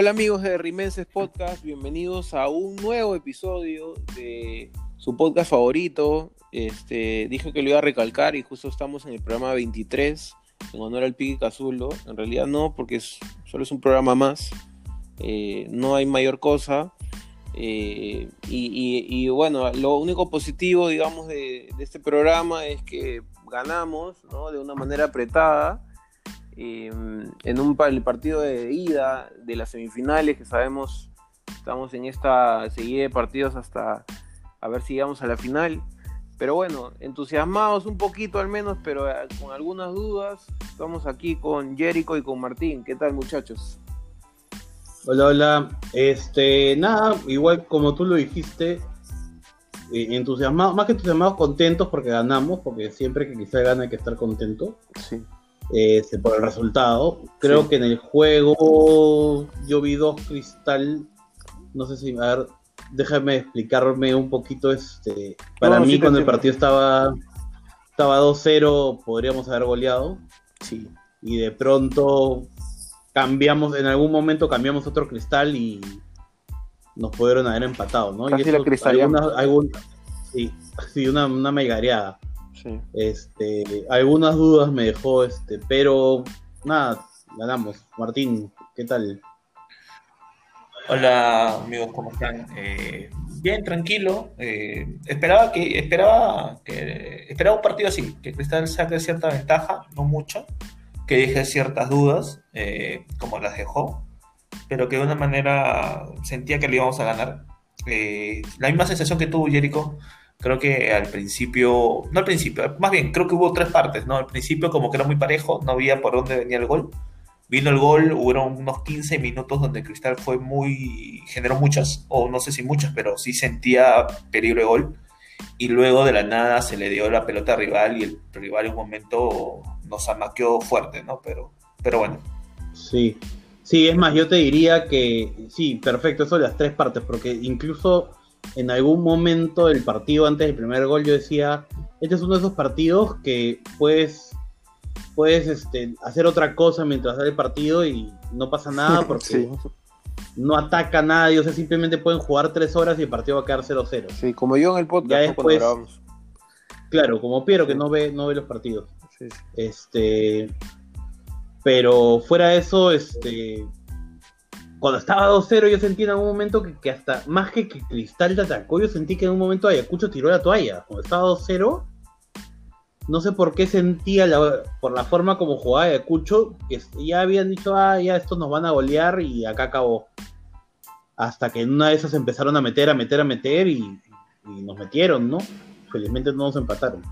Hola amigos de Rimenses Podcast, bienvenidos a un nuevo episodio de su podcast favorito. Este, dije que lo iba a recalcar y justo estamos en el programa 23 en honor al Piqui Cazulo. En realidad no, porque es, solo es un programa más. Eh, no hay mayor cosa. Eh, y, bueno, lo único positivo, digamos, de, este programa es que ganamos de una manera apretada Em, en un el partido de ida de las semifinales, que sabemos estamos en esta seguida de partidos hasta a ver si llegamos a la final. Pero bueno, entusiasmados un poquito al menos, pero eh, con algunas dudas. Estamos aquí con Jericho y con Martín. ¿Qué tal, muchachos? Hola, hola. Este, nada, igual como tú lo dijiste, eh, entusiasmados, más que entusiasmados, contentos porque ganamos, porque siempre que quizá gane hay que estar contento. Sí. Este, por el resultado. Creo que en el juego yo vi dos cristal. No sé si, a ver, déjame explicarme un poquito. Este, para mí, cuando el partido estaba, estaba 2-0, podríamos haber goleado. Sí. Y de pronto cambiamos, en algún momento cambiamos otro cristal y nos pudieron haber empatado, ¿no? Casi y eso, alguna, sí, sí, una, una megareada. Este, algunas dudas me dejó, este, pero nada, ganamos. Martín, ¿qué tal? Hola amigos, ¿cómo están? Eh, bien, tranquilo. Eh, esperaba que esperaba que esperaba un partido así, que Cristal saque cierta ventaja, no mucho, que deje ciertas dudas, eh, como las dejó, pero que de una manera sentía que le íbamos a ganar. la misma sensación que tuvo Jericho Creo que al principio, no al principio, más bien creo que hubo tres partes, ¿no? Al principio como que era muy parejo, no había por dónde venía el gol. Vino el gol, hubo unos 15 minutos donde Cristal fue muy, generó muchas, o no sé si muchas, pero sí sentía peligro de gol. Y luego de la nada se le dio la pelota al rival y el rival en un momento nos amaqueó fuerte, ¿no? Pero, pero bueno. Sí, sí, es más, yo te diría que sí, perfecto, eso las tres partes, porque incluso en algún momento del partido, antes del primer gol, yo decía, este es uno de esos partidos que puedes, puedes este, hacer otra cosa mientras da el partido y no pasa nada porque no ataca a nadie, o sea, simplemente pueden jugar tres horas y el partido va a quedar 0-0. Sí, como yo en el podcast Claro, como Piero que no ve, no ve los partidos. Este, pero fuera de eso, este, cuando estaba 2-0 yo sentí en algún momento que, hasta más que, que Cristal te atacó, yo sentí que en un momento Ayacucho tiró la toalla. Cuando estaba 2-0, no sé por qué sentía, por la forma como jugaba Ayacucho, que ya habían dicho, ah, ya estos nos van a golear y acá acabó. Hasta que en una de esas empezaron a meter, a meter, a meter y, y nos metieron, ¿no? Felizmente no nos empataron.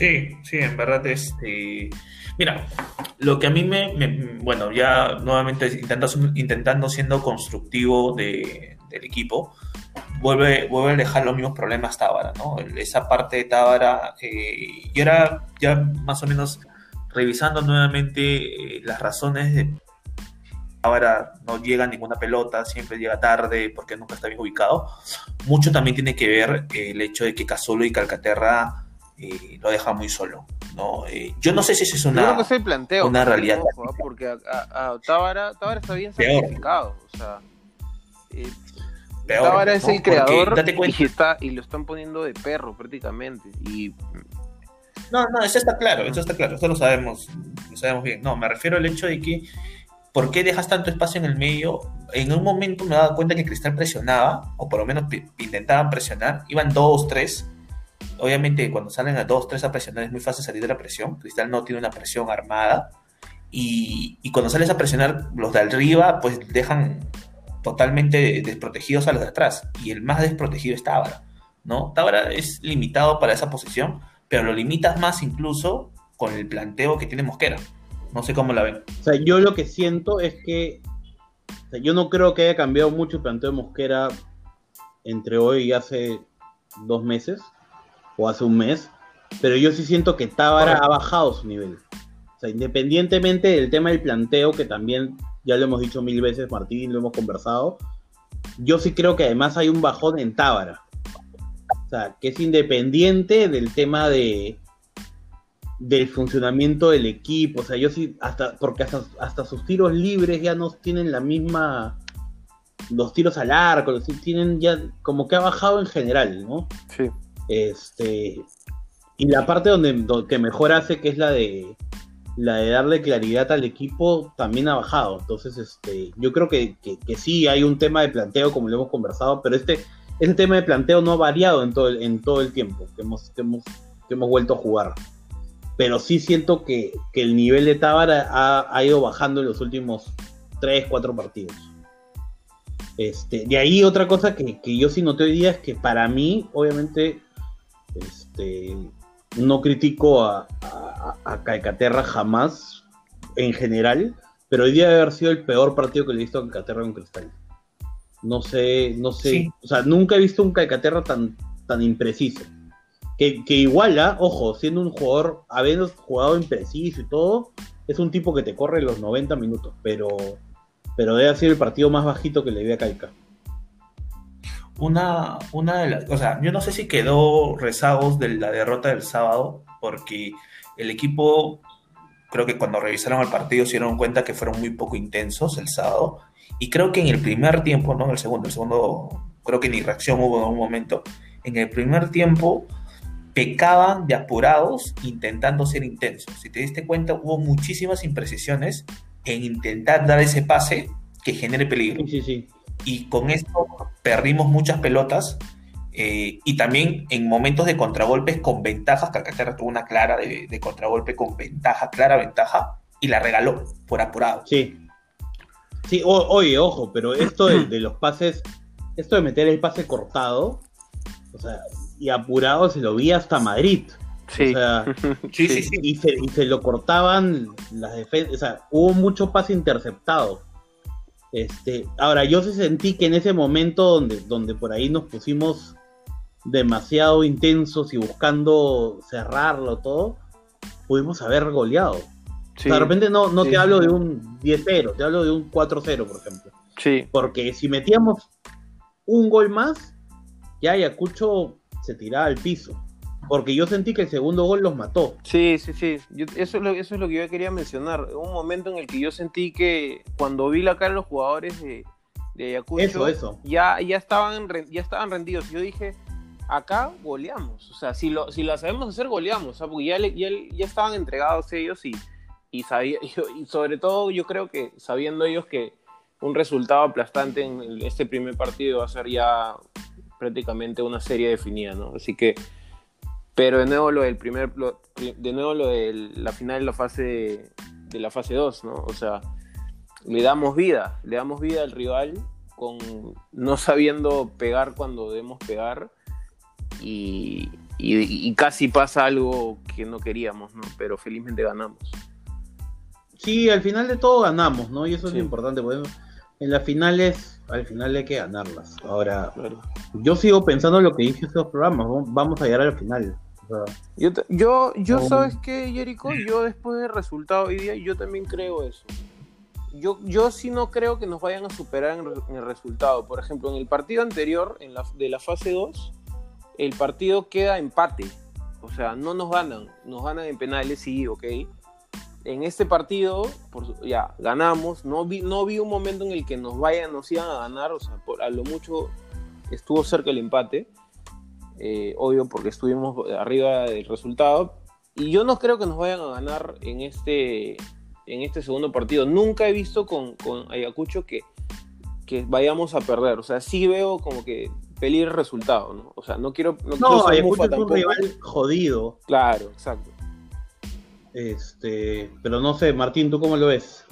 Sí, sí, en verdad, este Mira, lo que a mí me, bueno, ya nuevamente intentando, intentando siendo constructivo de, del equipo, vuelve, vuelve a dejar los mismos problemas Tábara, ¿no? Esa parte de Tábara, eh, y ahora ya más o menos revisando nuevamente eh, las razones de Tábara no llega a ninguna pelota, siempre llega tarde porque nunca está bien ubicado, mucho también tiene que ver el hecho de que Casolo y Calcaterra eh, lo deja muy solo. ¿no? Eh, yo no sé si eso es una, planteo, una realidad. porque a, Tábara, está bien sacrificado. O sea, eh, Tábara es el creador y, está, y lo están poniendo de perro prácticamente. Y... No, no, eso está claro, eso está claro, eso lo sabemos, lo sabemos bien. No, me refiero al hecho de que ¿por qué dejas tanto espacio en el medio? En un momento me he dado cuenta que Cristal presionaba, o por lo menos intentaban presionar, iban dos, tres, obviamente cuando salen a dos, tres a presionar es muy fácil salir de la presión. Cristal no tiene una presión armada. Y, cuando sales a presionar, los de arriba pues dejan totalmente desprotegidos a los de atrás. Y el más desprotegido es Tábara. ¿no? Tábara es limitado para esa posición, pero lo limitas más incluso con el planteo que tiene Mosquera. No sé cómo la ven. O sea, yo lo que siento es que yo no creo que haya cambiado mucho el planteo de Mosquera entre hoy y hace dos meses o hace un mes, pero yo sí siento que Tábara ha bajado su nivel. O sea, independientemente del tema del planteo, que también ya lo hemos dicho mil veces, Martín, lo hemos conversado, yo sí creo que además hay un bajón en Tábara. O sea, que es independiente del tema de, del funcionamiento del equipo. O sea, yo sí, hasta, porque hasta, hasta sus tiros libres ya no tienen la misma. Los tiros al arco, los tienen ya como que ha bajado en general, ¿no? Sí. Este. Y la parte donde, que mejor hace, que es la de la de darle claridad al equipo, también ha bajado. Entonces, este, yo creo que, que, sí hay un tema de planteo, como lo hemos conversado, pero este, este tema de planteo no ha variado en todo el, en todo el tiempo que hemos, que hemos, que hemos vuelto a jugar pero sí siento que, el nivel de Tábara ha, ido bajando en los últimos 3, 4 partidos. Este, de ahí otra cosa que, yo sí noté hoy día es que para mí, obviamente, este, no critico a, a, Calcaterra jamás, en general, pero hoy día debe haber sido el peor partido que le he visto a Calcaterra con Cristal. No sé, no sé, o sea, nunca he visto un Calcaterra tan, tan impreciso que, que iguala, ojo, siendo un jugador, habiendo jugado impreciso y todo, es un tipo que te corre los 90 minutos, pero, pero debe ser el partido más bajito que le vi a Caica. Una, una de las, o sea, yo no sé si quedó rezagos de la derrota del sábado, porque el equipo, creo que cuando revisaron el partido se dieron cuenta que fueron muy poco intensos el sábado, y creo que en el primer tiempo, no en el segundo, el segundo, creo que ni reacción hubo en un momento, en el primer tiempo pecaban de apurados intentando ser intensos. Si te diste cuenta, hubo muchísimas imprecisiones en intentar dar ese pase que genere peligro. Sí, sí, Y con esto perdimos muchas pelotas eh, y también en momentos de contragolpes con ventajas, Calcaterra tuvo una clara de, contragolpe con ventaja, clara ventaja, y la regaló por apurado. Sí. Sí, oye, ojo, pero esto de, de los pases, esto de meter el pase cortado, o sea, y apurado se lo vi hasta Madrid. Sí. O sea, sí, sí, sí. Y, se, lo cortaban las defensas. O sea, hubo mucho pase interceptado. Este, ahora, yo sí sentí que en ese momento donde, donde por ahí nos pusimos demasiado intensos y buscando cerrarlo todo, pudimos haber goleado. de repente no, no te hablo de un 10-0, te hablo de un 4-0, por ejemplo. Sí. Porque si metíamos un gol más, ya Ayacucho se tiraba al piso. Porque yo sentí que el segundo gol los mató. Sí, sí, sí. eso, es lo, eso es lo que yo quería mencionar. Un momento en el que yo sentí que cuando vi la cara de los jugadores de, de Ayacucho, eso, Ya, ya, estaban, ya estaban rendidos. Yo dije, acá goleamos. O sea, si lo, si lo sabemos hacer, goleamos. porque ya, ya, ya, estaban entregados ellos y, y, sabía, y sobre todo yo creo que sabiendo ellos que un resultado aplastante en este primer partido va a ser ya prácticamente una serie definida, ¿no? Así que, pero de nuevo lo del primer, de nuevo lo de la final de la fase de la fase 2, ¿no? O sea, le damos vida, le damos vida al rival con no sabiendo pegar cuando debemos pegar y, casi pasa algo que no queríamos, ¿no? Pero felizmente ganamos. Sí, al final de todo ganamos, ¿no? Y eso es lo importante, porque en las finales al final hay que ganarlas. Ahora, yo sigo pensando lo que dije en estos programas, vamos a llegar al final. yo, yo, yo ¿sabes qué, Jericho? Yo después del resultado hoy día, yo también creo eso. Yo, yo sí no creo que nos vayan a superar en, el resultado. Por ejemplo, en el partido anterior, en la, de la fase 2, el partido queda empate. O sea, no nos ganan. Nos ganan en penales, sí, ok en este partido, por, ya, ganamos, no vi, no vi un momento en el que nos vayan, nos iban a ganar, o sea, por, a lo mucho estuvo cerca el empate, eh, obvio porque estuvimos arriba del resultado, y yo no creo que nos vayan a ganar en este, en este segundo partido. Nunca he visto con, con Ayacucho que, que vayamos a perder, o sea, sí veo como que peligro el resultado, ¿no? O sea, no quiero... No, no Ayacucho es un rival jodido. Claro, exacto. Este, pero no sé, Martín, ¿tú cómo lo ves?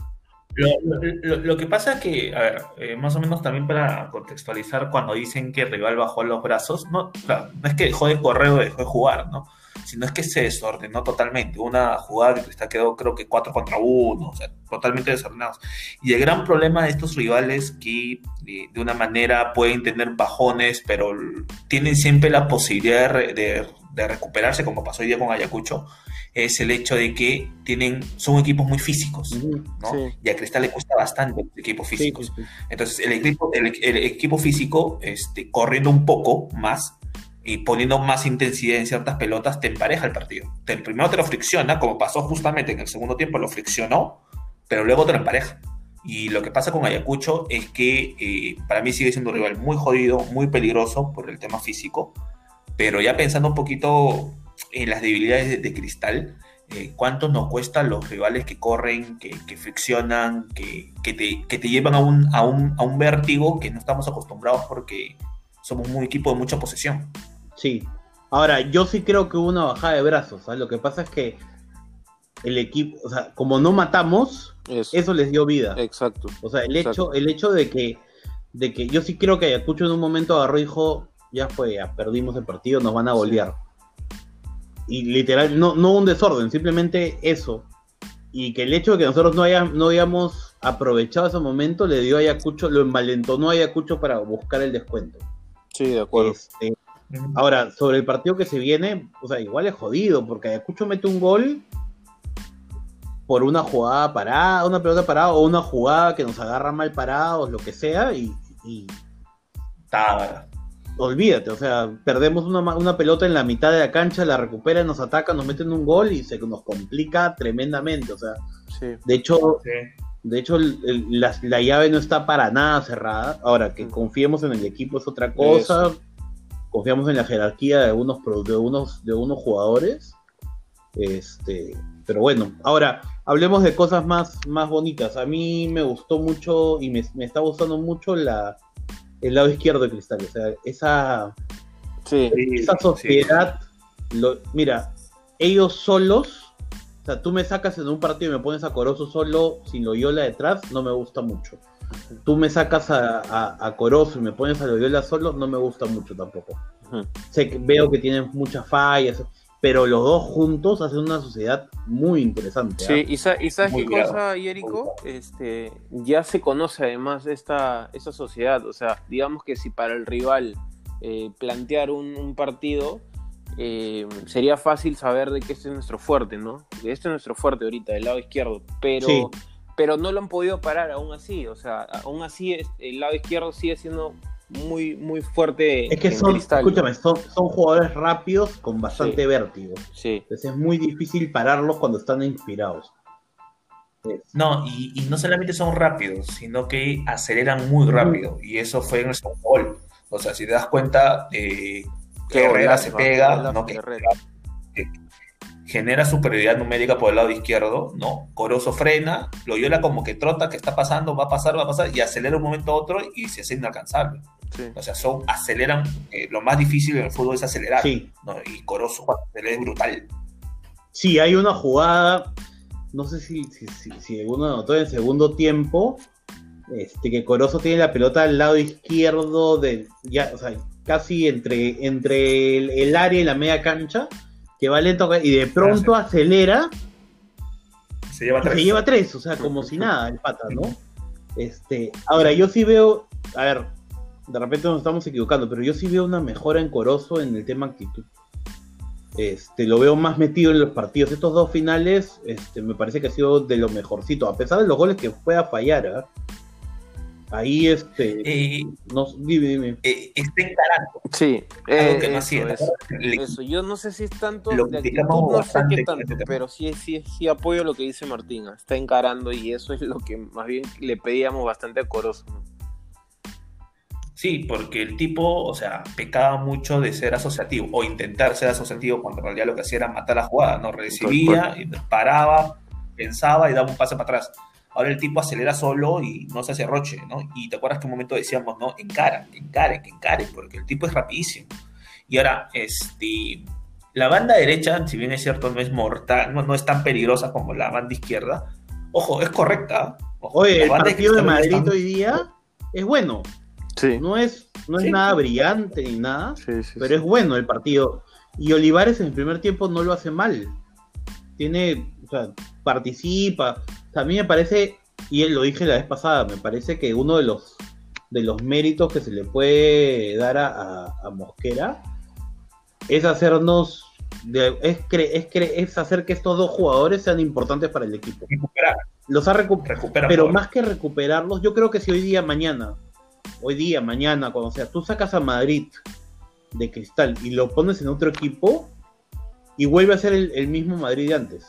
Lo, que pasa es que, a ver, eh, más o menos también para contextualizar, cuando dicen que el rival bajó los brazos, no, no es que dejó de correr o dejó de jugar, ¿no? Sino es que se desordenó totalmente. Una jugada que Cristal quedó, creo que 4 contra 1, o sea, totalmente desordenados. Y el gran problema de estos rivales que de, una manera pueden tener bajones, pero tienen siempre la posibilidad de, de recuperarse, como pasó hoy día con Ayacucho, es el hecho de que tienen, son equipos muy físicos, ¿no? Y a Cristal le cuesta bastante los equipos físicos. Entonces, el equipo, el, equipo físico, este, corriendo un poco más, y poniendo más intensidad en ciertas pelotas, te empareja el partido. Te, primero te lo fricciona, como pasó justamente en el segundo tiempo, lo friccionó, pero luego te lo empareja. Y lo que pasa con Ayacucho es que eh, para mí sigue siendo un rival muy jodido, muy peligroso por el tema físico, pero ya pensando un poquito en las debilidades de, Cristal, eh, ¿cuánto nos cuesta los rivales que corren, que, friccionan, que, te, que, te, llevan a un, a, un, a un vértigo que no estamos acostumbrados porque somos un equipo de mucha posesión? Sí. Ahora, yo sí creo que hubo una bajada de brazos. Lo que pasa es que el equipo, o sea, como no matamos, eso, les dio vida. Exacto. O sea, el hecho, el hecho de que, de que yo sí creo que Ayacucho en un momento agarró y dijo, ya fue, ya perdimos el partido, nos van a golear. Y literal, no, no un desorden, simplemente eso. Y que el hecho de que nosotros no, haya, no hayamos aprovechado ese momento le dio a Ayacucho, lo envalentonó a Ayacucho para buscar el descuento. Sí, de acuerdo. Este, ahora, sobre el partido que se viene, o sea, igual es jodido, porque Ayacucho mete un gol por una jugada parada, una pelota parada o una jugada que nos agarra mal parados, lo que sea, y, y... olvídate, o sea, perdemos una, pelota en la mitad de la cancha, la recuperan, nos atacan, nos meten un gol y se nos complica tremendamente, o sea, de hecho, de hecho la, llave no está para nada cerrada, ahora que confiemos en el equipo es otra cosa, confiamos en la jerarquía de algunos, de unos, de unos jugadores, este, pero bueno, ahora hablemos de cosas más, más bonitas. A mí me gustó mucho y me, está gustando mucho la, el lado izquierdo de Cristal. O sea, esa, esa sociedad. mira, ellos solos. O sea, tú me sacas en un partido y me pones a Corozo solo sin Loyola detrás, no me gusta mucho. Tú me sacas a, a, Corozo y me pones a Loyola solo, no me gusta mucho tampoco. sé que, veo que tienen muchas fallas pero los dos juntos hacen una sociedad muy interesante. Sí, ¿ah? y, sabes qué cosa, Yerico, este, ya se conoce además esta, esta sociedad, o sea, digamos que si para el rival eh, plantear un, partido, eh, sería fácil saber de que este es nuestro fuerte, ¿no? Que este es nuestro fuerte ahorita, del lado izquierdo, pero... Pero no lo han podido parar aún así, o sea, aún así el lado izquierdo sigue siendo muy, muy fuerte. Es que son, escúchame, son, jugadores rápidos con bastante vértigo. Sí. Entonces es muy difícil pararlos cuando están inspirados. No, y, no solamente son rápidos, sino que aceleran muy rápido. Y eso fue nuestro gol. O sea, si te das cuenta, eh, que Herrera se pega, ¿no? Que, genera superioridad numérica por el lado izquierdo, ¿no? Corozo frena, Loyola como que trota, ¿qué está pasando? Va a pasar, va a pasar, y acelera un momento a otro y se hace inalcanzable. O sea, son, aceleran, eh, lo más difícil en el fútbol es acelerar. Y Corozo cuando acelera es brutal. Sí, hay una jugada, no sé si, si, si, alguno notó en el segundo tiempo, este, que Corozo tiene la pelota al lado izquierdo, de, ya, o sea, casi entre, entre el, área y la media cancha, que va lento y de pronto acelera. Se lleva tres. Se lleva tres, o sea, como si nada, el pata, ¿no? Este, ahora, yo sí veo, a ver, de repente nos estamos equivocando, pero yo sí veo una mejora en Corozo en el tema actitud. Este, lo veo más metido en los partidos. Estos dos finales, este, me parece que ha sido de lo mejorcito, a pesar de los goles que pueda fallar. ¿eh? Ahí este. Eh, no, dime, dime. Eh, está encarando. Sí, eh, que no eso, eso, Yo no sé si es tanto lo de actitud, no sé qué tanto, pero sí, sí, sí apoyo lo que dice Martín. Está encarando y eso es lo que más bien le pedíamos bastante a Corozo. Sí, porque el tipo, o sea, pecaba mucho de ser asociativo o intentar ser asociativo cuando en realidad lo que hacía era matar la jugada, ¿no? Recibía, y paraba, pensaba y daba un pase para atrás. Ahora el tipo acelera solo y no se hace roche, ¿no? Y te acuerdas que un momento decíamos, no, encara, que encare, que encare, porque el tipo es rapidísimo. Y ahora, este, la banda derecha, si bien es cierto, no es mortal, no, es tan peligrosa como la banda izquierda, ojo, es correcta. Oye, el partido de Madrid hoy día es bueno. No es, no es nada brillante ni nada, pero es bueno el partido. Y Olivares en el primer tiempo no lo hace mal. Tiene, o sea, participa. a mí me parece, y él lo dije la vez pasada, me parece que uno de los de los méritos que se le puede dar a, Mosquera es hacernos es, es, hacer que estos dos jugadores sean importantes para el equipo. Los ha recuperado. Pero más que recuperarlos, yo creo que si hoy día, mañana, hoy día, mañana, cuando sea, tú sacas a Madrid de Cristal y lo pones en otro equipo y vuelve a ser el, el mismo Madrid de antes.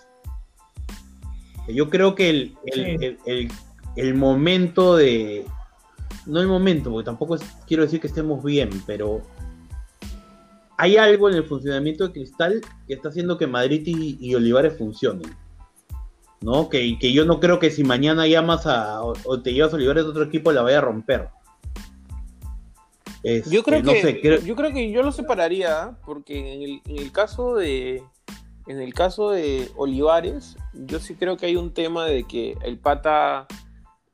Yo creo que el, el, Sí. el- momento de. No el momento, porque tampoco es- quiero decir que estemos bien, pero hay algo en el funcionamiento de Cristal que está haciendo que Madrid y, y Olivares funcionen. ¿No? Que, que yo no creo que si mañana llamas a. o, o te llevas a Olivares de otro equipo la vaya a romper. Este, Yo creo no que sé, creo- yo creo que yo lo separaría porque en el, en el caso de en el caso de Olivares, yo sí creo que hay un tema de que el pata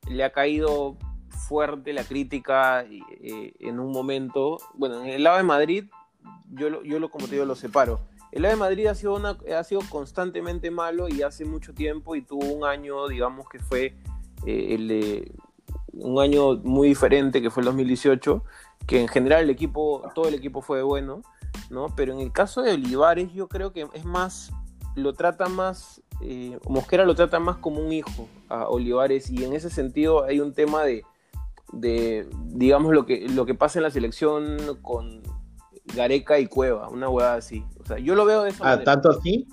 le ha caído fuerte la crítica eh, en un momento. Bueno, en el lado de Madrid, yo lo, yo lo como te digo, lo separo. El lado de Madrid ha sido, una, ha sido constantemente malo y hace mucho tiempo y tuvo un año, digamos, que fue eh, el de- un año muy diferente, que fue el 2018, que en general el equipo, todo el equipo fue bueno, ¿no? Pero en el caso de Olivares, yo creo que es más, lo trata más, eh, Mosquera lo trata más como un hijo a Olivares y en ese sentido hay un tema de, de digamos, lo que, lo que pasa en la selección con Gareca y Cueva, una hueá así. O sea, yo lo veo de esa Ah, manera. tanto así.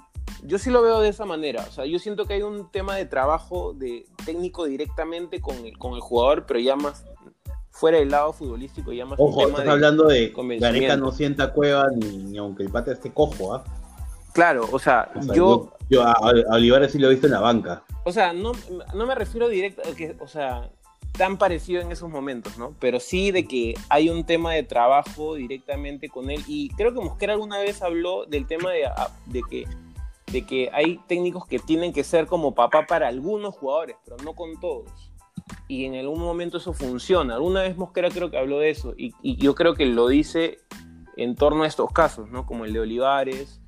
Yo sí lo veo de esa manera. O sea, yo siento que hay un tema de trabajo de técnico directamente con el, con el jugador, pero ya más fuera del lado futbolístico, ya más Ojo, estás de- hablando de. Gareca no sienta cueva ni, ni aunque el pata esté cojo, ¿ah? Claro, o sea, O sea, yo, yo, yo a, a Olivares sí lo he visto en la banca. o sea, no, no me refiero directo a que, o sea, tan parecido en esos momentos, ¿no? Pero sí de que hay un tema de trabajo directamente con él. Y creo que Mosquera alguna vez habló del tema de, a- de que de que hay técnicos que tienen que ser como papá para algunos jugadores, pero no con todos. Y en algún momento eso funciona. Alguna vez Mosquera creo que habló de eso. Y, y yo creo que lo dice en torno a estos casos, ¿no? Como el de Olivares.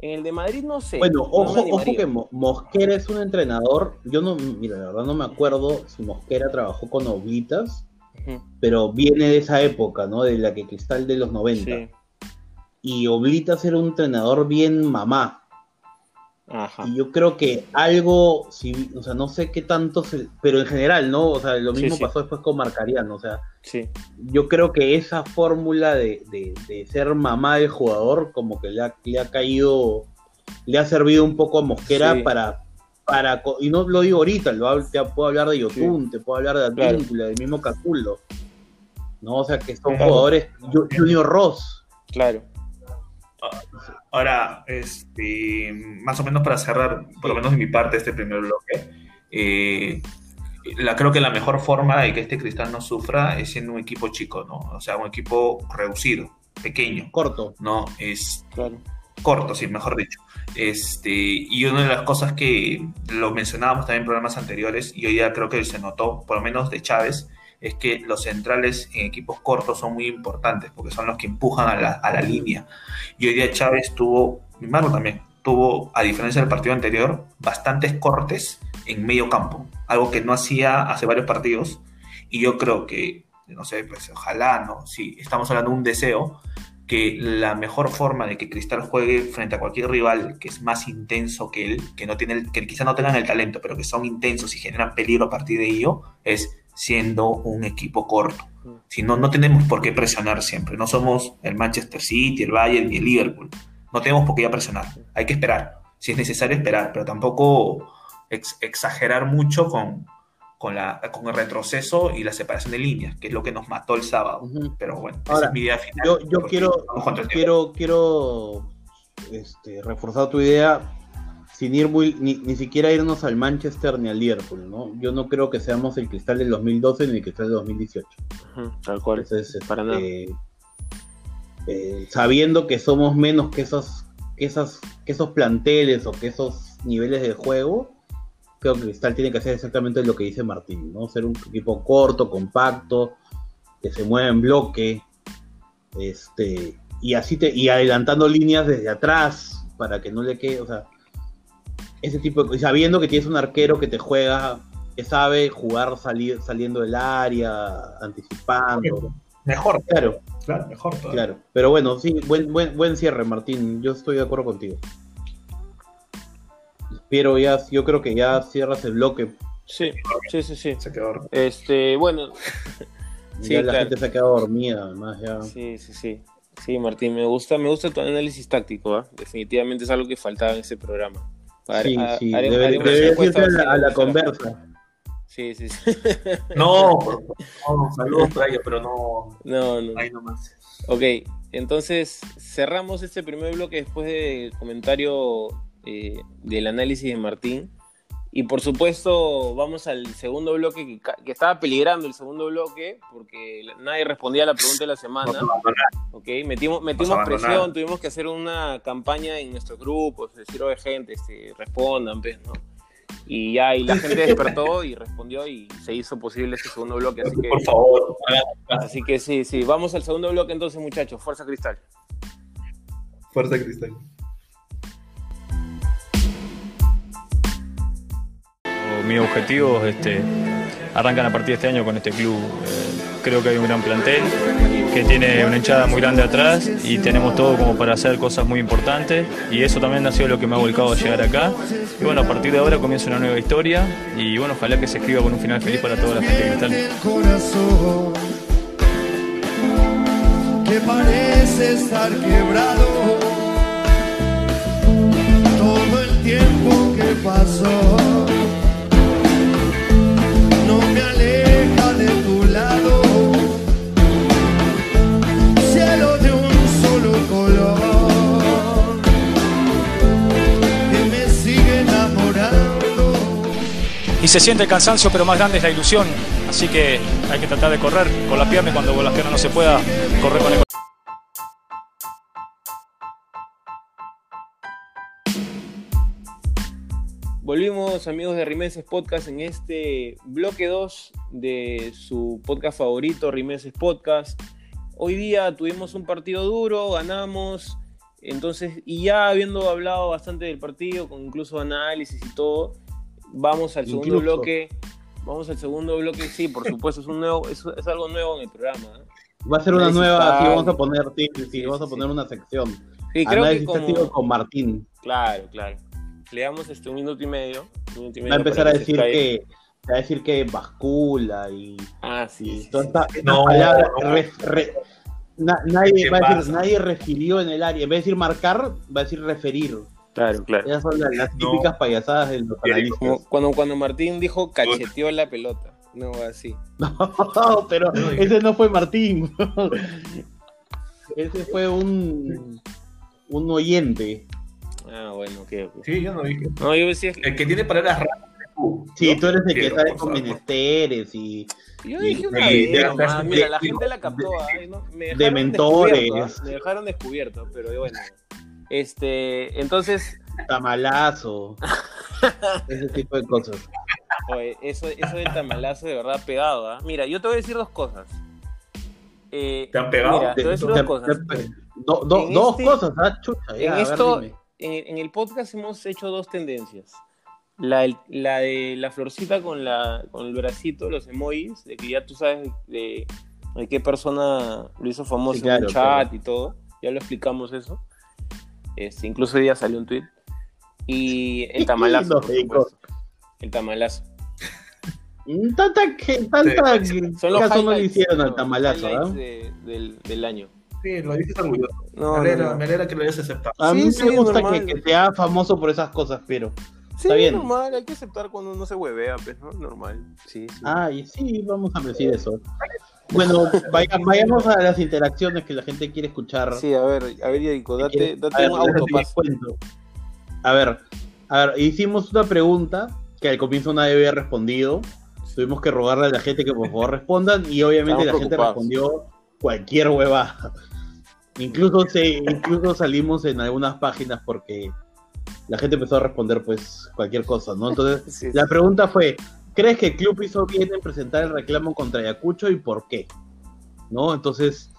En el de Madrid no sé. Bueno, no ojo, ojo que Mo- Mosquera es un entrenador. Yo no, mira, la verdad no me acuerdo si Mosquera trabajó con Oblitas, pero viene de esa época, ¿no? De la que Cristal de los 90. Sí. Y Oblitas era un entrenador bien mamá. Ajá. Y yo creo que algo, si, o sea, no sé qué tanto, se- pero en general, ¿no? O sea, lo mismo sí. pasó después con Marcariano, o sea, Sí. yo creo que esa fórmula de, de- de ser mamá del jugador como que le ha, le ha caído, le ha servido un poco a Mosquera para, para, y no lo digo ahorita, lo, te puedo hablar de Yotun, te puedo hablar de Claro. Advíncula, del mismo Caculo, ¿no? O sea, que son Claro. jugadores, Ju- Junior Ross, Claro. Ahora, este, más o menos para cerrar, por lo menos de mi parte, este primer bloque, eh, la, creo que la mejor forma de que este cristal no sufra es siendo un equipo chico, ¿no? O sea, un equipo reducido, pequeño, corto. ¿no? Es Claro. corto, sí, mejor dicho. Este, y una de las cosas que lo mencionábamos también en programas anteriores, y hoy día creo que se notó, por lo menos de Chávez, es que los centrales en equipos cortos son muy importantes, porque son los que empujan a la, a la línea. Y hoy día Chávez tuvo, mi Marco también, tuvo, a diferencia del partido anterior, bastantes cortes en medio campo, algo que no hacía hace varios partidos. Y yo creo que, no sé, pues ojalá, ¿no? Si estamos hablando de un deseo, que la mejor forma de que Cristal juegue frente a cualquier rival que es más intenso que él, que no tiene el- que quizá no tengan el talento, pero que son intensos y generan peligro a partir de ello, es siendo un equipo corto. Si no, no tenemos por qué presionar siempre. No somos el Manchester City, el Bayern ni el Liverpool. No tenemos por qué ya presionar. Hay que esperar. Si es necesario esperar, pero tampoco ex- exagerar mucho con, con, la, con el retroceso y la separación de líneas, que es lo que nos mató el sábado. Pero bueno, esa Ahora, es mi idea final. Yo, yo quiero, quiero, quiero este, reforzar tu idea sin ir muy, ni, ni siquiera irnos al Manchester ni al Liverpool, ¿no? Yo no creo que seamos el cristal del 2012 ni el cristal del 2018. Ujú, Tal cual. Entonces, Para nada. este, eh, sabiendo que somos menos que esos, que esas, que esos planteles o que esos niveles de juego, creo que Cristal tiene que hacer exactamente lo que dice Martín, ¿no? Ser un equipo corto, compacto, que se mueva en bloque, este, y así te, y adelantando líneas desde atrás para que no le quede, o sea, ese tipo de, y sabiendo que tienes un arquero que te juega, que sabe jugar salir, saliendo del área, anticipando. Mejor, Claro, claro, mejor todavía. claro. Pero bueno, sí, buen, buen, buen cierre, Martín. Yo estoy de acuerdo contigo. Pero ya, yo creo que ya cierras el bloque. Sí, sí, sí, sí. Se quedó. Este, bueno, Sí, ya la claro. gente se ha quedado dormida, además ya. sí, sí, sí. Sí, Martín, me gusta, me gusta tu análisis táctico, ¿ah? definitivamente es algo que faltaba en ese programa. Sí, sí, debe, irse a la, a la conversa. Sí, sí, sí. No, no saludos Playa, pero no. No, no. Ahí nomás. Ok, entonces cerramos este primer bloque después del comentario eh, del análisis de Martín. Y por supuesto, vamos al segundo bloque que, que, estaba peligrando el segundo bloque porque nadie respondía a la pregunta de la semana. Okay, metimos, metimos presión, tuvimos que hacer una campaña en nuestro grupo, decir, oye, gente, este, respondan, pues, ¿no? Y ya, y la gente despertó y respondió y se hizo posible este segundo bloque. Así que, por favor. Así que sí, sí. Vamos al segundo bloque entonces, muchachos. Fuerza Cristal. Fuerza Cristal. Mis objetivos este, arrancan a partir de este año con este club. Eh, creo que hay un gran plantel, que tiene una hinchada muy grande atrás y tenemos todo como para hacer cosas muy importantes y eso también ha sido lo que me ha volcado a llegar acá. Y bueno, a partir de ahora comienza una nueva historia y bueno, ojalá que se escriba con un final feliz para toda la gente de Cristal. Que parece estar quebrado todo el tiempo que pasó. Se siente el cansancio, pero más grande es la ilusión. Así que hay que tratar de correr con la pierna y cuando con la pierna no se pueda, correr con el Volvimos amigos de Rimeses Podcast en este bloque 2 de su podcast favorito, Rimeses Podcast. Hoy día tuvimos un partido duro, ganamos, entonces, y ya habiendo hablado bastante del partido, con incluso análisis y todo, Vamos al segundo bloque. Vamos al segundo bloque, sí, por supuesto, es un nuevo, es, algo nuevo en el programa. ¿eh? Va a ser una nueva, sí, vamos a poner, sí, sí, vamos a poner una sección. Sí, creo Análisis que como... con Martín. Claro, claro. Le damos este un minuto y medio. Minuto y medio va a empezar a decir que va a decir que bascula y. Ah, sí. sí, sí. no, palabra, re, re, na, nadie, va a decir, nadie refirió en el área. En vez de decir marcar, va a decir referir. Claro, claro. Esas son las, las típicas no. payasadas de los analistas. Como cuando, cuando Martín dijo cacheteó la pelota. No, así. No, pero ese no fue Martín. ese fue un, un oyente. Ah, bueno, ok. okay. Sí, yo no dije. No, yo decía El que tiene palabras raras. Sí, tú eres el que sabe con menesteres y. Yo dije una vez, de, mira, la gente la captó, de, ¿no? me de mentores. ¿ah? Me dejaron descubierto, pero bueno. Este, entonces. Tamalazo. Ese tipo de cosas. Oye, eso, eso del tamalazo de verdad pegado, ¿eh? Mira, yo te voy a decir dos cosas. Eh, ¿Te han pegado? Mira, te voy a decir dos cosas. Do, do, dos este, cosas, ¿ah? Chucha, ya, en esto, en, en, el podcast hemos hecho dos tendencias. La, la, de la florcita con, la, con el bracito, los emojis, de que ya tú sabes de, de qué persona lo hizo famoso sí, claro, en el chat claro. y todo. Ya lo explicamos eso. Este, incluso hoy día salió un tweet. Y el tamalazo. el tamalazo. Tanta que tanta sí, son los caso no le hicieron al tamalazo, ¿no? De, del, del, año. Sí, lo dices orgulloso. No, me, alegra, no, me alegra que lo hayas aceptado. A mí sí, me gusta que, que, sea famoso por esas cosas, pero. Sí, está bien. normal, hay que aceptar cuando uno se huevea, pues, ¿no? Normal. Sí, sí. Ah, y sí, vamos a decir eso. Bueno, vaya, vayamos a las interacciones que la gente quiere escuchar. Sí, a ver, a ver, Yadico, date, date ver, un autopaso. A ver, a ver, hicimos una pregunta que al comienzo nadie había respondido. Tuvimos que rogarle a la gente que por favor respondan y obviamente Estamos la gente respondió cualquier hueva. Incluso, se, incluso salimos en algunas páginas porque la gente empezó a responder pues cualquier cosa, ¿no? Entonces, sí, la pregunta fue, ¿Crees que el club hizo bien en presentar el reclamo contra Ayacucho y por qué? ¿No? Entonces,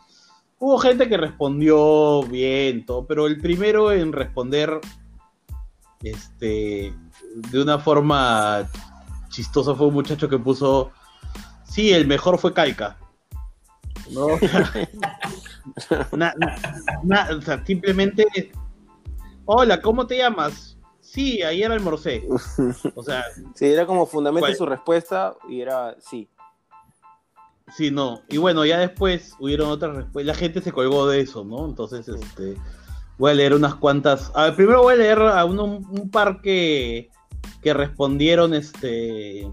hubo gente que respondió bien, todo, pero el primero en responder este, de una forma chistosa fue un muchacho que puso, sí, el mejor fue Calca. ¿No? na, na, o sea, simplemente, hola, ¿cómo te llamas? Sí, ayer almorcé. O sea. sí, era como fundamento su respuesta y era sí. Sí, no. Y bueno, ya después hubieron otras respuestas. La gente se colgó de eso, ¿no? Entonces, este. Voy a leer unas cuantas. A ver, primero voy a leer a uno- un par que, que respondieron este.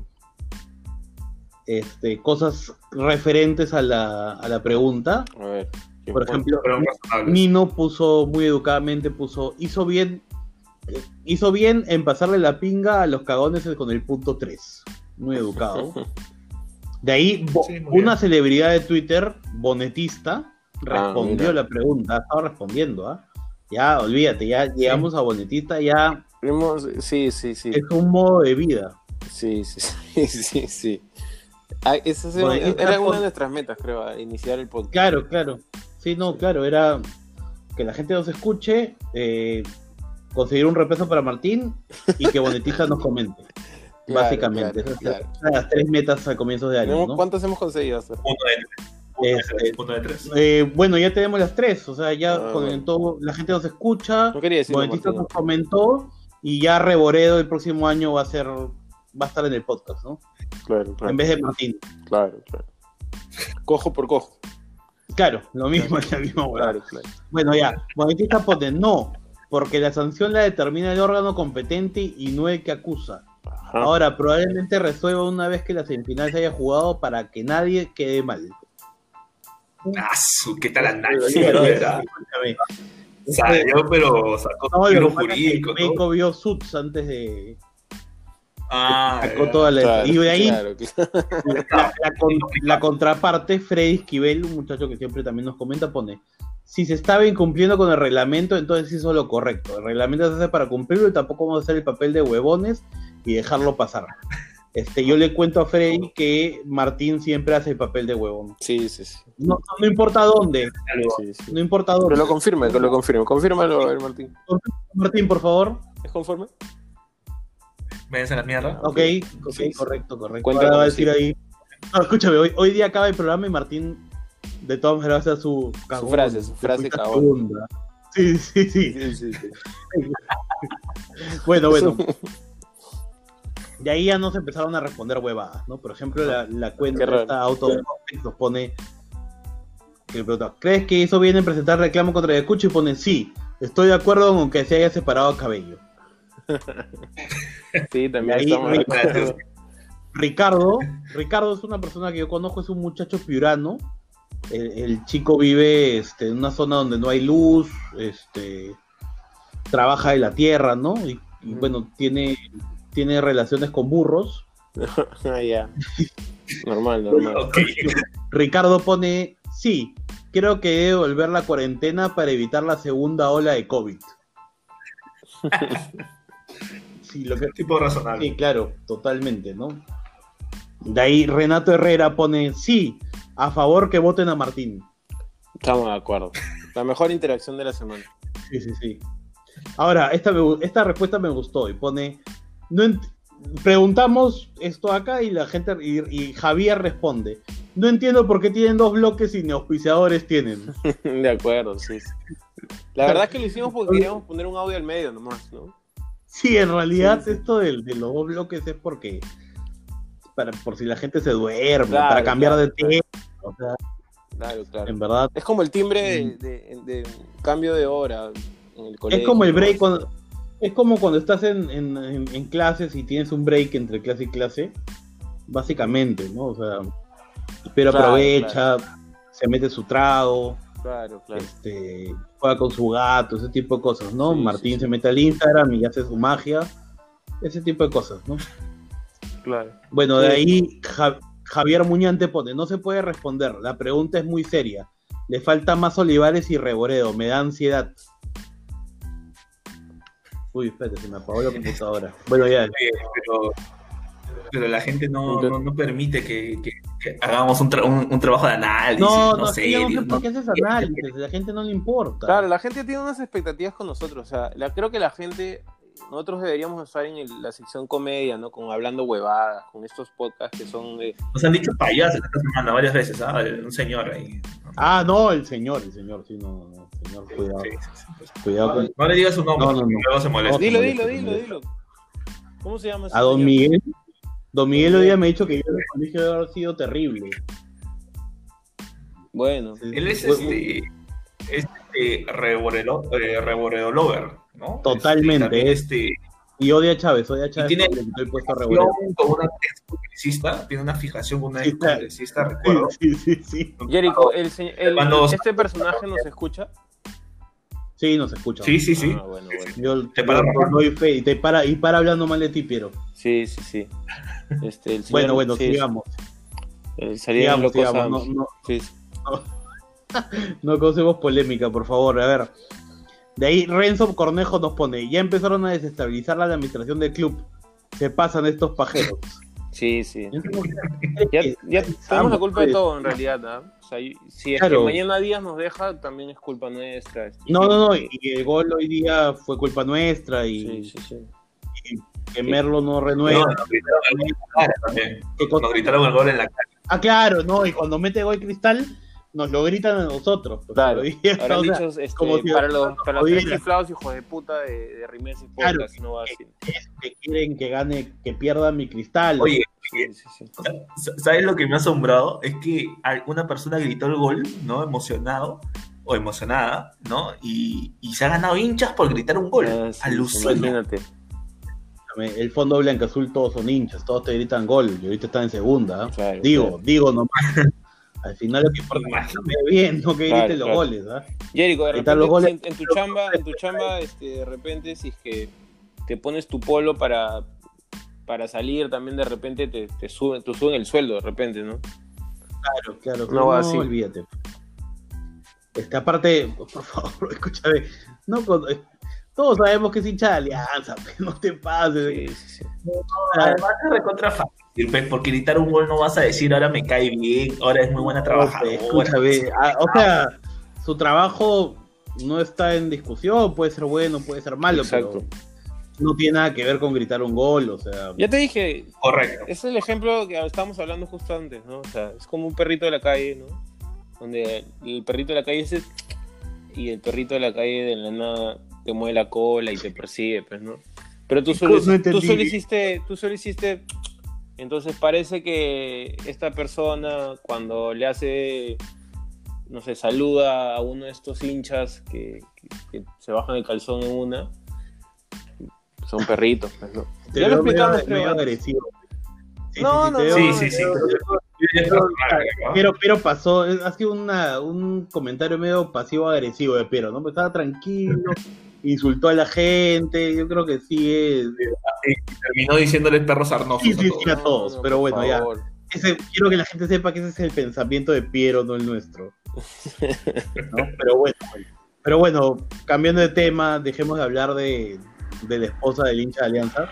Este, cosas referentes a la, a la pregunta. A ver. ¿quién Por ejemplo. Nino puso muy educadamente, puso, hizo bien, hizo bien en pasarle la pinga a los cagones con el punto 3. Muy educado. De ahí, Sí, una bien. celebridad de Twitter, bonetista, respondió mira. la pregunta, estaba respondiendo, ¿ah? Ya, olvídate, ya llegamos a bonetista, ya sí, sí, sí. es un modo de vida. Sí, sí, sí, sí, sí. Ah, esa era una de nuestras metas, creo, iniciar el podcast. Claro, claro. Sí, no, claro, era que la gente nos escuche, eh, conseguir un repaso para Martín y que Bonetista nos comente. Claro, básicamente. claro, Esas claro. son las tres metas a comienzos de año. ¿Cuántas hemos conseguido hasta? Punto de tres. Punto de Este- tres, de tres. Eh, bueno, ya tenemos las tres, o sea, ya Ah, comentó, la gente nos escucha, No quería decirlo, Bonetista Martín. nos comentó y ya Reboredo el próximo año va a ser, va a estar en el podcast, ¿no? Claro, claro, En vez de Martín. claro, claro. Cojo por cojo. Claro, lo mismo, es la misma huevada. Claro, claro. Bueno, ya, Bonetista pone no, porque la sanción la determina el órgano competente y no el que acusa. Ajá. Ahora, probablemente resuelva una vez que la semifinal se haya jugado para que nadie quede mal. Ah, su, ¿qué tal ¿verdad? escúchame. Salió, pero sacó No, tiro lo que pasa es que jurídico, ¿no? Vio Suits antes de. Ah, sacó toda la. Claro, y de ahí, claro, claro. la, la con- la contraparte, Freddy Esquivel, un muchacho que siempre también nos comenta, pone. Si se estaba incumpliendo con el reglamento, entonces hizo lo correcto. El reglamento se hace para cumplirlo y tampoco vamos a hacer el papel de huevones y dejarlo pasar. Este, yo le cuento a Freddy que Martín siempre hace el papel de huevón. Sí, sí, sí. No, no importa dónde, sí, sí. no importa Que dónde. lo confirme, que lo confirme. Confírmalo, a ver, Martín. Martín, por favor. ¿Es conforme? Váyanse a la mierda. Ok, ok, Sí, sí. correcto, correcto. Cuenta Ahora va a decir sí. ahí. No, escúchame, hoy, hoy día acaba el programa y Martín, de todas maneras, su, cagón, frase, su frase fuiste a cagón. Sí, sí, sí. Sí, sí, sí. Bueno, bueno. De ahí ya nos empezaron a responder huevadas, ¿no? Por ejemplo, la, la cuenta raro. esta auto nos pone que ¿crees que hizo bien en presentar reclamo contra Yacucho? Y pone, sí, estoy de acuerdo con que se haya separado a cabello. Sí, también Ahí, de acuerdo. Ricardo, Ricardo es una persona que yo conozco, es un muchacho piurano. El, el chico vive este, en una zona donde no hay luz, este, trabaja en la tierra, ¿no? Y, bueno, tiene, tiene relaciones con burros. Ah, ya. Normal, normal. Ricardo pone, sí, creo que debe volver la cuarentena para evitar la segunda ola de COVID. sí, lo que, Tipo razonable. Sí, claro, totalmente, ¿no? De ahí Renato Herrera pone, sí, a favor que voten a Martín. Estamos de acuerdo. La mejor interacción de la semana. Sí, sí, sí. Ahora, esta, me esta respuesta me gustó y pone, no preguntamos esto acá y la gente, y, y Javier responde, no entiendo por qué tienen dos bloques y ni auspiciadores tienen. De acuerdo, sí. La verdad es que lo hicimos porque queríamos poner un audio al medio nomás, ¿no? Sí, en realidad Sí, sí. esto del- de, los dos bloques es porque, para, por si la gente se duerme, Claro, para cambiar claro, de tema, o sea, Claro, claro. en verdad. Es como el timbre de, de- de cambio de hora en el colegio. Es como el break cuando, es como cuando estás en, en- en- en clases y tienes un break entre clase y clase, básicamente, ¿no? O sea, pero Claro, aprovecha, se mete su trago, Claro, claro. este, juega con su gato, ese tipo de cosas, ¿no? Sí, Martín sí, se mete al Instagram y hace su magia, ese tipo de cosas, ¿no? claro. Bueno, de Sí. ahí Javier Muñante pone, no se puede responder, la pregunta es muy seria. Le falta más Olivares y Reboredo, me da ansiedad. Uy, espérate, se me apagó la computadora. Bueno, ya. Pero, pero la gente no, no, no permite que, que- que hagamos un, tra- un, un trabajo de análisis. No, No, no, sé. no sé no- por qué haces análisis, a la gente no le importa. Claro, la gente tiene unas expectativas con nosotros. O sea, la- creo que la gente, nosotros deberíamos estar en el- la sección comedia, ¿no? Con hablando huevadas, con estos podcasts que son de. Nos han dicho payasos esta semana varias veces, ¿ah? Un señor ahí. Ah, no, el señor, el señor, sí, no, no, señor, cuidado. Sí, sí, sí, pues. Cuidado con... No le digas su nombre, No, no, no. porque luego se molesta. No, Dilo, dilo, dilo, dilo. ¿Cómo se llama ese A don señor? Miguel, don Miguel hoy día me ha dicho que yo en el colegio debe haber sido terrible. Bueno. Él es este, es este reborelo, eh, reboredo lover, ¿no? Totalmente, Este, este, Y odia a Chávez, odia a Chávez tiene- el puesto con una ex congresista, tiene una fijación con una ex congresista, Sí, recuerdo. sí, sí, sí. Jericho, el, el- Cuando- ¿este personaje nos escucha? Sí, nos escucha. Sí, sí, sí. Ah, bueno, bueno. Yo Te para doy fe y te para, y para hablando mal de ti, Piero. Sí, sí, sí. Este, el señor- Bueno, bueno, sí, sigamos. el Sigamos, sigamos. No, no, Sí, sí. no causemos polémica, por favor. A ver. De ahí Renzo Cornejo nos pone, ya empezaron a desestabilizar la administración del club. Se pasan estos pajeros. Sí, sí. Ya, tenemos la culpa de todo en realidad, ¿ah? O sea, y- si es Claro. que mañana Díaz nos deja, también es culpa nuestra. este, No, no, no, y el gol hoy día fue culpa nuestra y Sí, sí, sí. que Merlo no renueva. No, nos gritaron el gol en la cara también. ¿Qué cosa? Nos gritaron el gol en la cara. Ah, claro, no, y cuando mete gol Cristal, nos lo gritan a nosotros. pues, Claro. Ahora o sea, este, como si para los, para los chiflados hijos de puta de, de Rimes y Claro. Podcast, no va así. que quieren que gane, que pierda mi Cristal. Oye, Sí, sí, sí. ¿sabes lo que me ha asombrado? Es que una persona gritó el gol, ¿no? Emocionado o emocionada, ¿no? Y, y se ha ganado hinchas por gritar un gol. Ah, Alucina. Imagínate. el fondo blanco azul todos son hinchas, todos te gritan gol, y ahorita están en segunda. ¿ah? Claro, digo, claro. digo nomás. Al final lo que importa es que bien, no que Claro, griten los claro. goles, ¿ah? Jericho, de repente, los goles. en, en tu chamba, en tu chamba, este, de repente, si es que te pones tu polo para, para salir, también de repente te, te suben, te suben el sueldo, de repente, ¿no? Claro, claro, No no, así. olvídate. Este, aparte, por favor, escúchame, no, eh, todos sabemos que es hincha de alianza, pero no te pases. Sí, sí, sí. Además es recontra fácil, porque gritar un gol no vas a decir ahora me cae bien, ahora es muy buena trabajadora. Escúchame, ah, o sea, su trabajo no está en discusión, puede ser bueno, puede ser malo, Exacto. pero no tiene nada que ver con gritar un gol, o sea, Ya te dije, Correcto. es el ejemplo que estábamos hablando justo antes, ¿no? O sea, es como un perrito de la calle, ¿no? Donde el perrito de la calle es y el perrito de la calle de la nada te mueve la cola y te persigue, pues, ¿no? Pero tú solo, No tú solo hiciste, tú solo hiciste, entonces parece que esta persona cuando le hace, no sé, saluda a uno de estos hinchas que, que- que se bajan el calzón en una, son perritos, pues, ¿no? te ya lo medio- explicamos, medio antes. agresivo. Sí, No, sí, no, Sí, sí, sí. Pero, Pero, pero pasó, ha sido una, un comentario medio pasivo-agresivo de Pero, ¿no? Pues estaba tranquilo, insultó a la gente, yo creo que sí es... terminó diciéndole perros arnosos. Sí, a sí, todos. sí, a todos, No, pero bueno, ya. Ese- quiero que la gente sepa que ese es el pensamiento de Piero, no el nuestro. ¿no? Pero bueno, pero bueno, cambiando de tema, dejemos de hablar de, de la esposa del hincha de Alianza.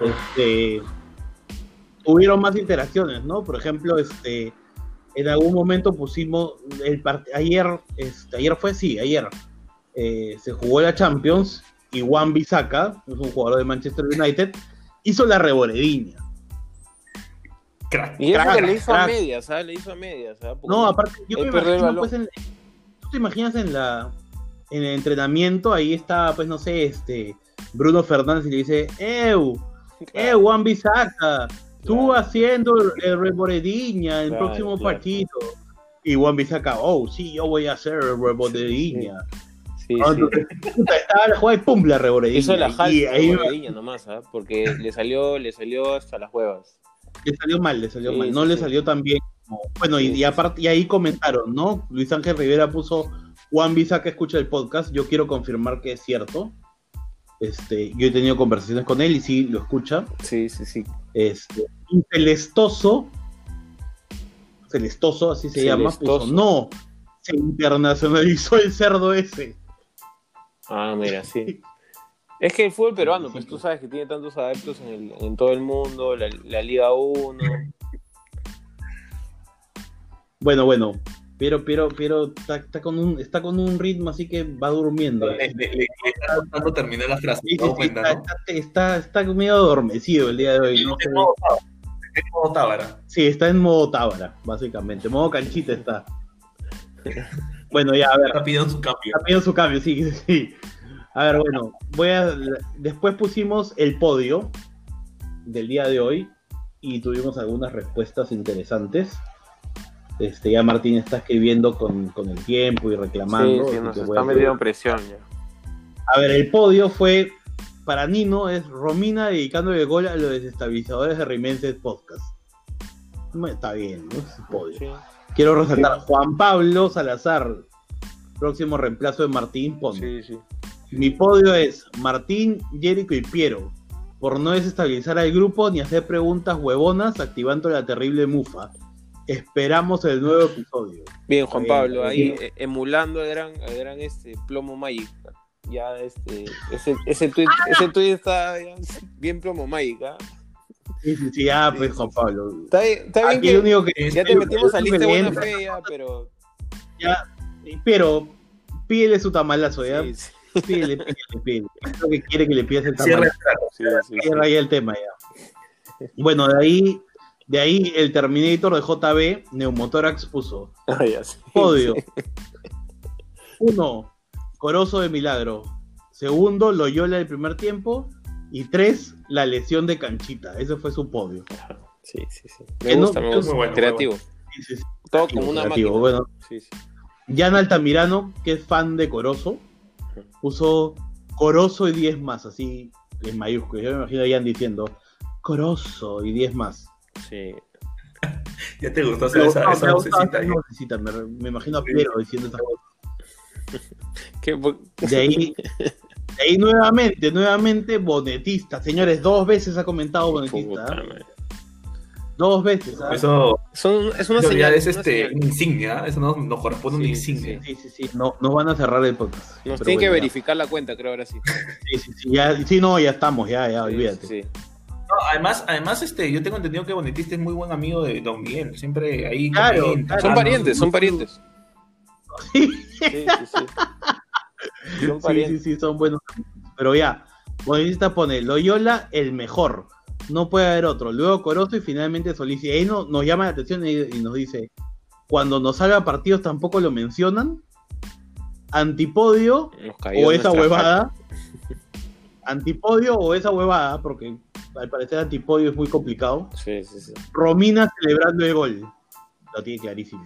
Este, hubieron más interacciones, ¿no? Por ejemplo, este, en algún momento pusimos el ayer, este, ayer fue sí, ayer eh, se jugó la Champions y Juan Bisaca, es un jugador de Manchester United, hizo la reborediña. Crack. Y eso Crack, que le hizo a medias, ¿sabes? Le hizo a medias, No, aparte, yo me imagino, pues, en, tú te imaginas en la en el entrenamiento, ahí está, pues, no sé, este, Bruno Fernández y le dice, ¡Ew! ¡Eh, Juan Bisaca! Tú Claro. haciendo el Reborediña el Claro, próximo claro. partido. Y Juan Bisaca, oh, sí, yo voy a hacer el Reborediña. Sí, Ah, sí. puta, estaba la jugada y pum, la de Bordilla nomás, ¿ah? Porque le salió, le salió hasta las huevas. le salió mal, le salió Sí, mal. sí, No le salió tan bien. Bueno, y, aparte, y ahí comentaron, ¿no? Luis Ángel Rivera puso Juan Visa que escucha el podcast. Yo quiero confirmar que es cierto. Este, yo he tenido conversaciones con él y sí lo escucha. Sí, sí, sí. Este, Celestoso, Celestoso, así se llama, puso, no, se internacionalizó el cerdo ese. Ah, mira, sí. Es que el fútbol peruano, pues tú sabes que tiene tantos adeptos en, el- en todo el mundo, la, la Liga 1. Bueno, bueno, pero, pero, pero está, está con un, está con un ritmo así que va durmiendo. Le, le- le- está terminar la frase, Sí, ¿te sí, das sí, cuenta, está, no? está, está, está medio adormecido el día de hoy. ¿no? Está en modo en modo Tábara. Sí, está en modo tábara, básicamente. Modo canchita está. Bueno, ya, a ver, Está pidiendo su cambio. está pidiendo su cambio, sí, sí. A ver, bueno, voy a. Después pusimos el podio del día de hoy y tuvimos algunas respuestas interesantes. Este, ya Martín está escribiendo con, con el tiempo y Sí, reclamando. sí, así nos está metiendo en presión ya. A ver, el podio fue para Nino, es Romina dedicando el gol a los desestabilizadores de Rimenses Podcast. Bueno, Está bien, ¿no? Es el podio. Sí, Quiero resaltar Juan Pablo Salazar, próximo reemplazo de Martín Pon. sí, sí. Mi podio es Martín, Jericho y Piero, por no desestabilizar al grupo ni hacer preguntas huevonas activando la terrible mufa. Esperamos el nuevo episodio. Bien, Juan Pablo, ahí eh, emulando al gran, al gran este, Plomo Magic. Ya este, ese, ese tweet, ese tweet está bien Plomo Magic, ¿ah? Sí, sí, sí, ah, pues Juan Pablo. Está bien, está bien Aquí que único que ya te metimos a lista buena fe ya, pero ya, Pero pídele su tamalazo, ¿ya? sí, sí, Pídele, pídele, pídele. Es lo que quiere que le pidas el Cierra sí, sí, sí. Cierra ahí el tema ya. Bueno, de ahí, de ahí el Terminator de JB, Neumotórax puso. Ah, ya. Podio. Uno, Corozo de Milagro. Segundo, Loyola del primer tiempo. Y tres, la lesión de Canchita. Ese fue su podio. Sí, sí, sí. Me no- gusta, me que- gusta. Muy bueno, muy Creativo. Sí, sí, sí. Todo como una Creativo. máquina. Bueno, Sí, sí. Jan Altamirano, que es fan de Corozo, puso Corozo y 10 más, así en mayúsculas. Yo me imagino a Jan diciendo Corozo y 10 más. sí. Ya te gustó hacer esa, esa me gusta vocecita esa ahí. vocecita, me, me imagino a Piero diciendo esa cosa. ¿Qué- por- De ahí, de ahí nuevamente, nuevamente, Bonetista. Señores, dos veces ha comentado Bonetista. ¿eh? Dos veces. ¿ah? Eso, Son, es una señal. es una este, señal. una insignia, eso no nos corresponde una Sí, sí, insignia. Sí, sí, sí. No, nos van a cerrar el podcast. Nos tienen que verificar la cuenta, creo, ahora sí. Sí, sí, sí, ya, sí, no, ya estamos, ya, ya, Sí, olvídate. sí. No, además, además este, yo tengo entendido que Bonetista es muy buen amigo de Don Miguel. Siempre ahí. Claro. Son parientes, no, son parientes. Sí, Sí, sí, sí. Son sí, parientes. sí, son buenos. Pero ya, Bonetista pone Loyola el mejor. No puede haber otro. Luego Corozo y finalmente Solís. Y ahí no, nos llama la atención y, y nos dice: cuando nos salga partidos tampoco lo mencionan. Antipodio o esa huevada. Antipodio o esa huevada, porque al parecer antipodio es muy complicado. faca. Sí, sí, sí. Romina celebrando el gol. Lo tiene clarísimo.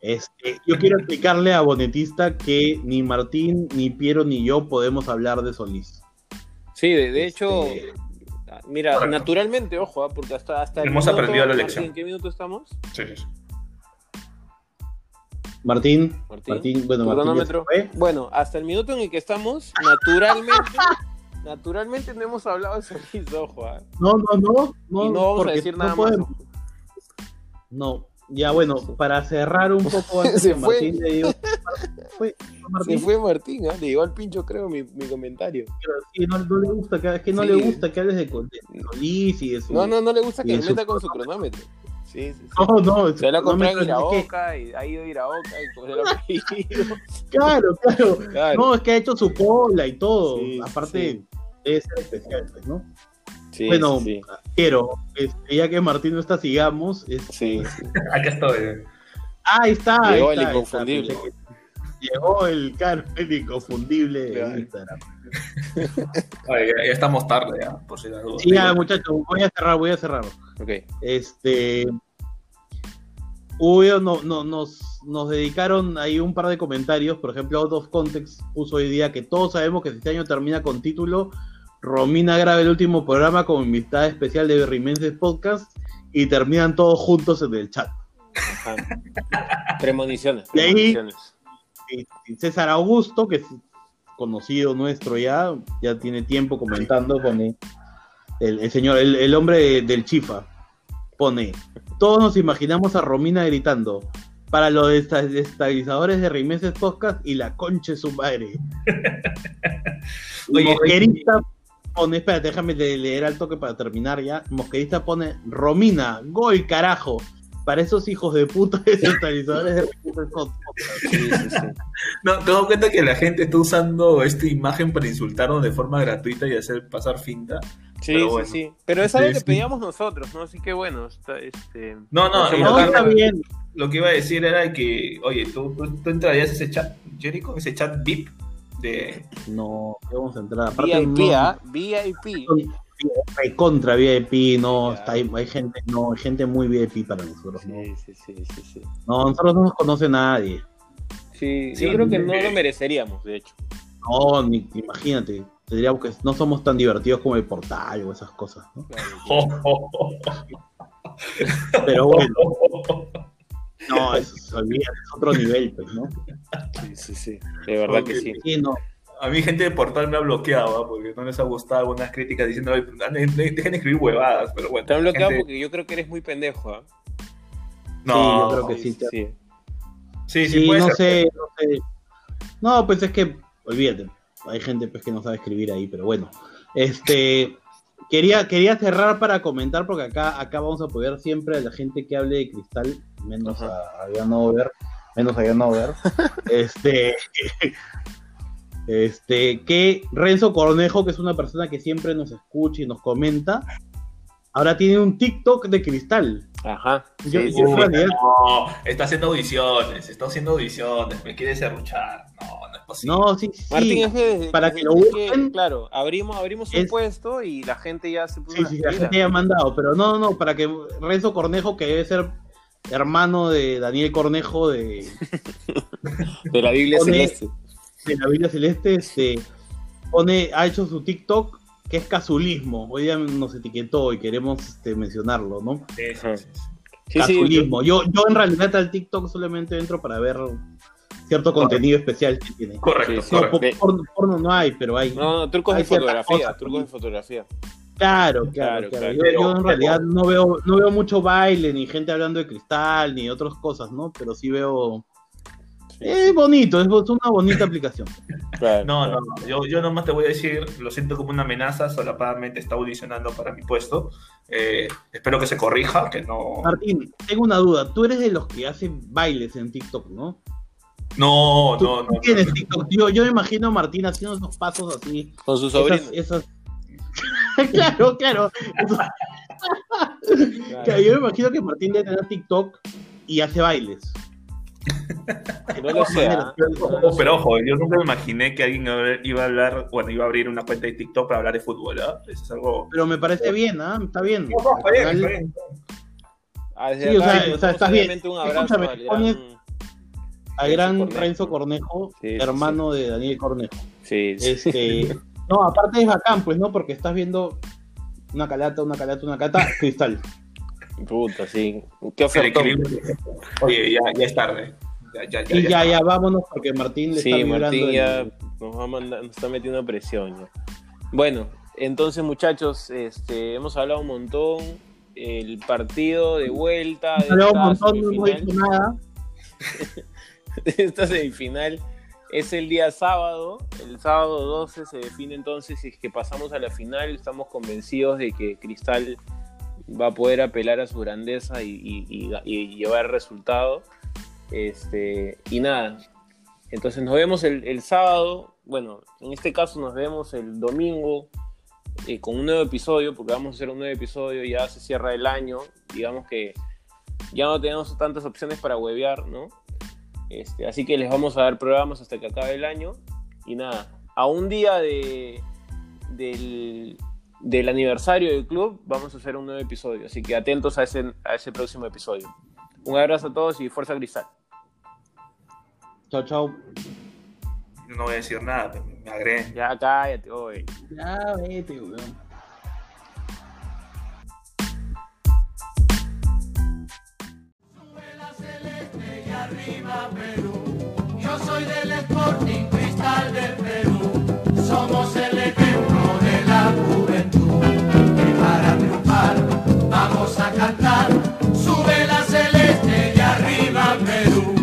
Este, yo quiero explicarle a Bonetista que ni Martín, ni Piero, ni yo podemos hablar de Solís. Sí, de, de hecho, Este, mira, Correcto. naturalmente, ojo, ah, porque hasta, hasta el Hemos minuto- aprendido la Martín, lección. ¿En qué minuto estamos? Sí, sí, sí. Martín, Martín, Martín, bueno, ¿Tu Martín. Bueno, hasta el minuto en el que estamos, naturalmente, naturalmente no hemos hablado de Solís, ojo. ah. No, no, no, no, y no vamos a porque decir no nada podemos. más. No, ya bueno, para cerrar un poco antes Se que fue. Martín le digo, fue, Martín, Se fue Martín, ¿ah? le llegó al pincho, creo, mi, mi comentario. pero sí, no, no le gusta, que, es que no Sí. le gusta que hables de, de Solís y de su... No, no, no le gusta que eso- meta con su cronómetro. Sí, sí, sí. no, no, Se la no me comprado en es que- Iraoka y ha ido a Iraoka y el apellido. Claro, claro. Claro. No, es que ha hecho su cola y todo. Aparte, ser especial, pues, ¿no? Sí, bueno, sí, quiero, este, ya que Martín no está, sigamos. es- sí, sí. Acá estoy. Ah, ahí está. Llegó el está, inconfundible. está, Llegó el caro, el inconfundible de. Instagram. Ay, ya, ya estamos tarde, ya, por si duda. Sí, ya, muchachos, voy a cerrar, voy a cerrar. Ok. Este. Hubo, no, no, nos, nos dedicaron ahí un par de comentarios. Por ejemplo, Out of Context puso hoy día que todos sabemos que si este año termina con título, Romina graba el último programa como invitada especial de Berrimenses Podcast y terminan todos juntos en el chat. Ajá. Premoniciones. Y ahí- premoniciones. Y- y César Augusto, que es conocido nuestro ya, ya tiene tiempo comentando, pone el, el señor, el, el hombre de- del Chifa, pone, todos nos imaginamos a Romina gritando, para los estabilizadores de Rimeses Podcast y la concha de su madre. Oye, pone, espérate, déjame de- leer al toque para terminar ya. Mosquerista pone, Romina, gol carajo, para esos hijos de puta desestabilizadores de. Sí, sí, sí. No, te das cuenta que la gente está usando esta imagen para insultarnos de forma gratuita y hacer pasar finta. Sí, Pero sí, bueno. sí. Pero es algo Sí, que sí. pedíamos nosotros, ¿no? Así que bueno, está, este... No, no, y No, lo, está que, bien. lo que iba a decir era que, oye, ¿tú, tú, tú entrarías a ese chat, Jericho, ese chat VIP de... No, ¿qué vamos a entrar. Aparte, VIP, no- ¿ah? VIP. son contra VIP, no, está ahí, hay gente, no, hay gente muy VIP para nosotros, ¿no? Sí, sí, sí, sí. No, nosotros no nos conoce nadie. Sí, Sí, yo creo que no lo mereceríamos, de hecho. No, ni, imagínate, tendríamos que no somos tan divertidos como el portal o esas cosas, ¿no? Pero bueno, no, eso se olvida, es otro nivel, pues, ¿no? Sí, sí, sí. De verdad que sí. Sí, no, A mí gente de portal me ha bloqueado ¿ah? porque no les ha gustado algunas críticas diciendo "Ay, dejen de escribir huevadas, pero bueno. Te han bloqueado gente- porque yo creo que eres muy pendejo, ¿ah? No, Sí, yo creo que sí, sí. sí. sí, sí, Sí, puede no ser. sé, no sé. No, pues es que, olvídate, hay gente pues que no sabe escribir ahí, pero bueno. Este, quería, quería cerrar para comentar, porque acá, acá vamos a apoyar siempre a la gente que hable de cristal, menos Ajá. a, a Ian Over, menos a Ian Over. este, este, que Renzo Cornejo, que es una persona que siempre nos escucha y nos comenta, ahora tiene un TikTok de cristal. Ajá. Yo- Sí, sí, yo sí. en realidad- No, está haciendo audiciones, está haciendo audiciones, me quiere serruchar. No, no es posible. No, sí, sí. Martín, es que para que lo que, busquen. claro, abrimos, abrimos un Es- puesto y la gente ya se puso Sí, sí, la gente ya ha mandado, pero no, no, para que Renzo Cornejo, que debe ser hermano de Daniel Cornejo de, De la Biblia Pone- Celeste. de la Biblia Celeste, este, pone, ha hecho su TikTok que es casulismo. Hoy día nos etiquetó y queremos este, mencionarlo, ¿no? Sí, casulismo. yo, yo en realidad al TikTok solamente entro para ver cierto contenido especial que tiene. Correcto. No, correcto. por- porno, porno no hay, pero hay. No, no, trucos Hay de fotografía, cosas, trucos de fotografía. Claro, claro, Claro, claro. claro. Yo, Pero- yo en pero- realidad no veo, no veo mucho baile, ni gente hablando de cristal, ni otras cosas, ¿no? Pero sí veo. Sí, Es bonito, es una bonita aplicación. claro, No, claro. no, no. Yo, yo nomás te voy a decir, lo siento como una amenaza, solapadamente está audicionando para mi puesto. Eh, espero que se corrija, que no. Martín, tengo una duda. Tú eres de los que hacen bailes en TikTok, ¿no? No, Tú, no, tú no. tienes no. TikTok. Yo, yo me imagino a Martín haciendo esos pasos así. Con su sobrino. Esas, esas- claro, claro. Yo me imagino que Martín debe tener TikTok y hace bailes. No lo sea. Pero- Ojo, pero ojo, yo nunca me imaginé que alguien iba a hablar, bueno, iba a abrir una cuenta de TikTok para hablar de fútbol, ¿ah? Eso es algo. Pero me parece bien, ¿ah? Está bien. No, no, está bien, está. Ah, Sí, o sea, o estás bien. un abrazo Escúchame, al pones- gran- Al gran Cornejo. Renzo Cornejo, Sí, sí, hermano de Daniel Cornejo. Sí, sí. Este, no, aparte es bacán, pues, ¿no? Porque estás viendo una calata, una calata, una calata, cristal. Puta, sí. Qué ofertón. Oye, ya, ya es tarde. Ya, ya, ya, Y ya, está. ya, vámonos, porque Martín le está Sí, vibrando. Martín el- ya nos, va a mandar- nos está metiendo presión. ya. Bueno, entonces muchachos, este, hemos hablado un montón. El partido de vuelta de un montón, no hemos dicho nada. de esta semifinal es el día sábado. El sábado 12 se define entonces si es que pasamos a la final. Estamos convencidos de que Cristal va a poder apelar a su grandeza y, llevar resultado. Este, y nada, entonces nos vemos el, el sábado. Bueno, en este caso nos vemos el domingo eh, con un nuevo episodio, porque vamos a hacer un nuevo episodio, ya se cierra el año. Digamos que ya no tenemos tantas opciones para huevear, ¿no? Este, así que les vamos a dar programas hasta que acabe el año. Y nada, a un día de, del, del aniversario del club, vamos a hacer un nuevo episodio. Así que atentos a ese, a ese próximo episodio. Un abrazo a todos y fuerza cristal. Chao, chao. No voy a decir nada, me agreguen. Ya cállate, oye. Ya, vete, weón. arriba Perú. Yo soy del Sporting Cristal del Perú. Somos el ejemplo de la juventud. Que para triunfar vamos a cantar. Sube la celeste y arriba Perú.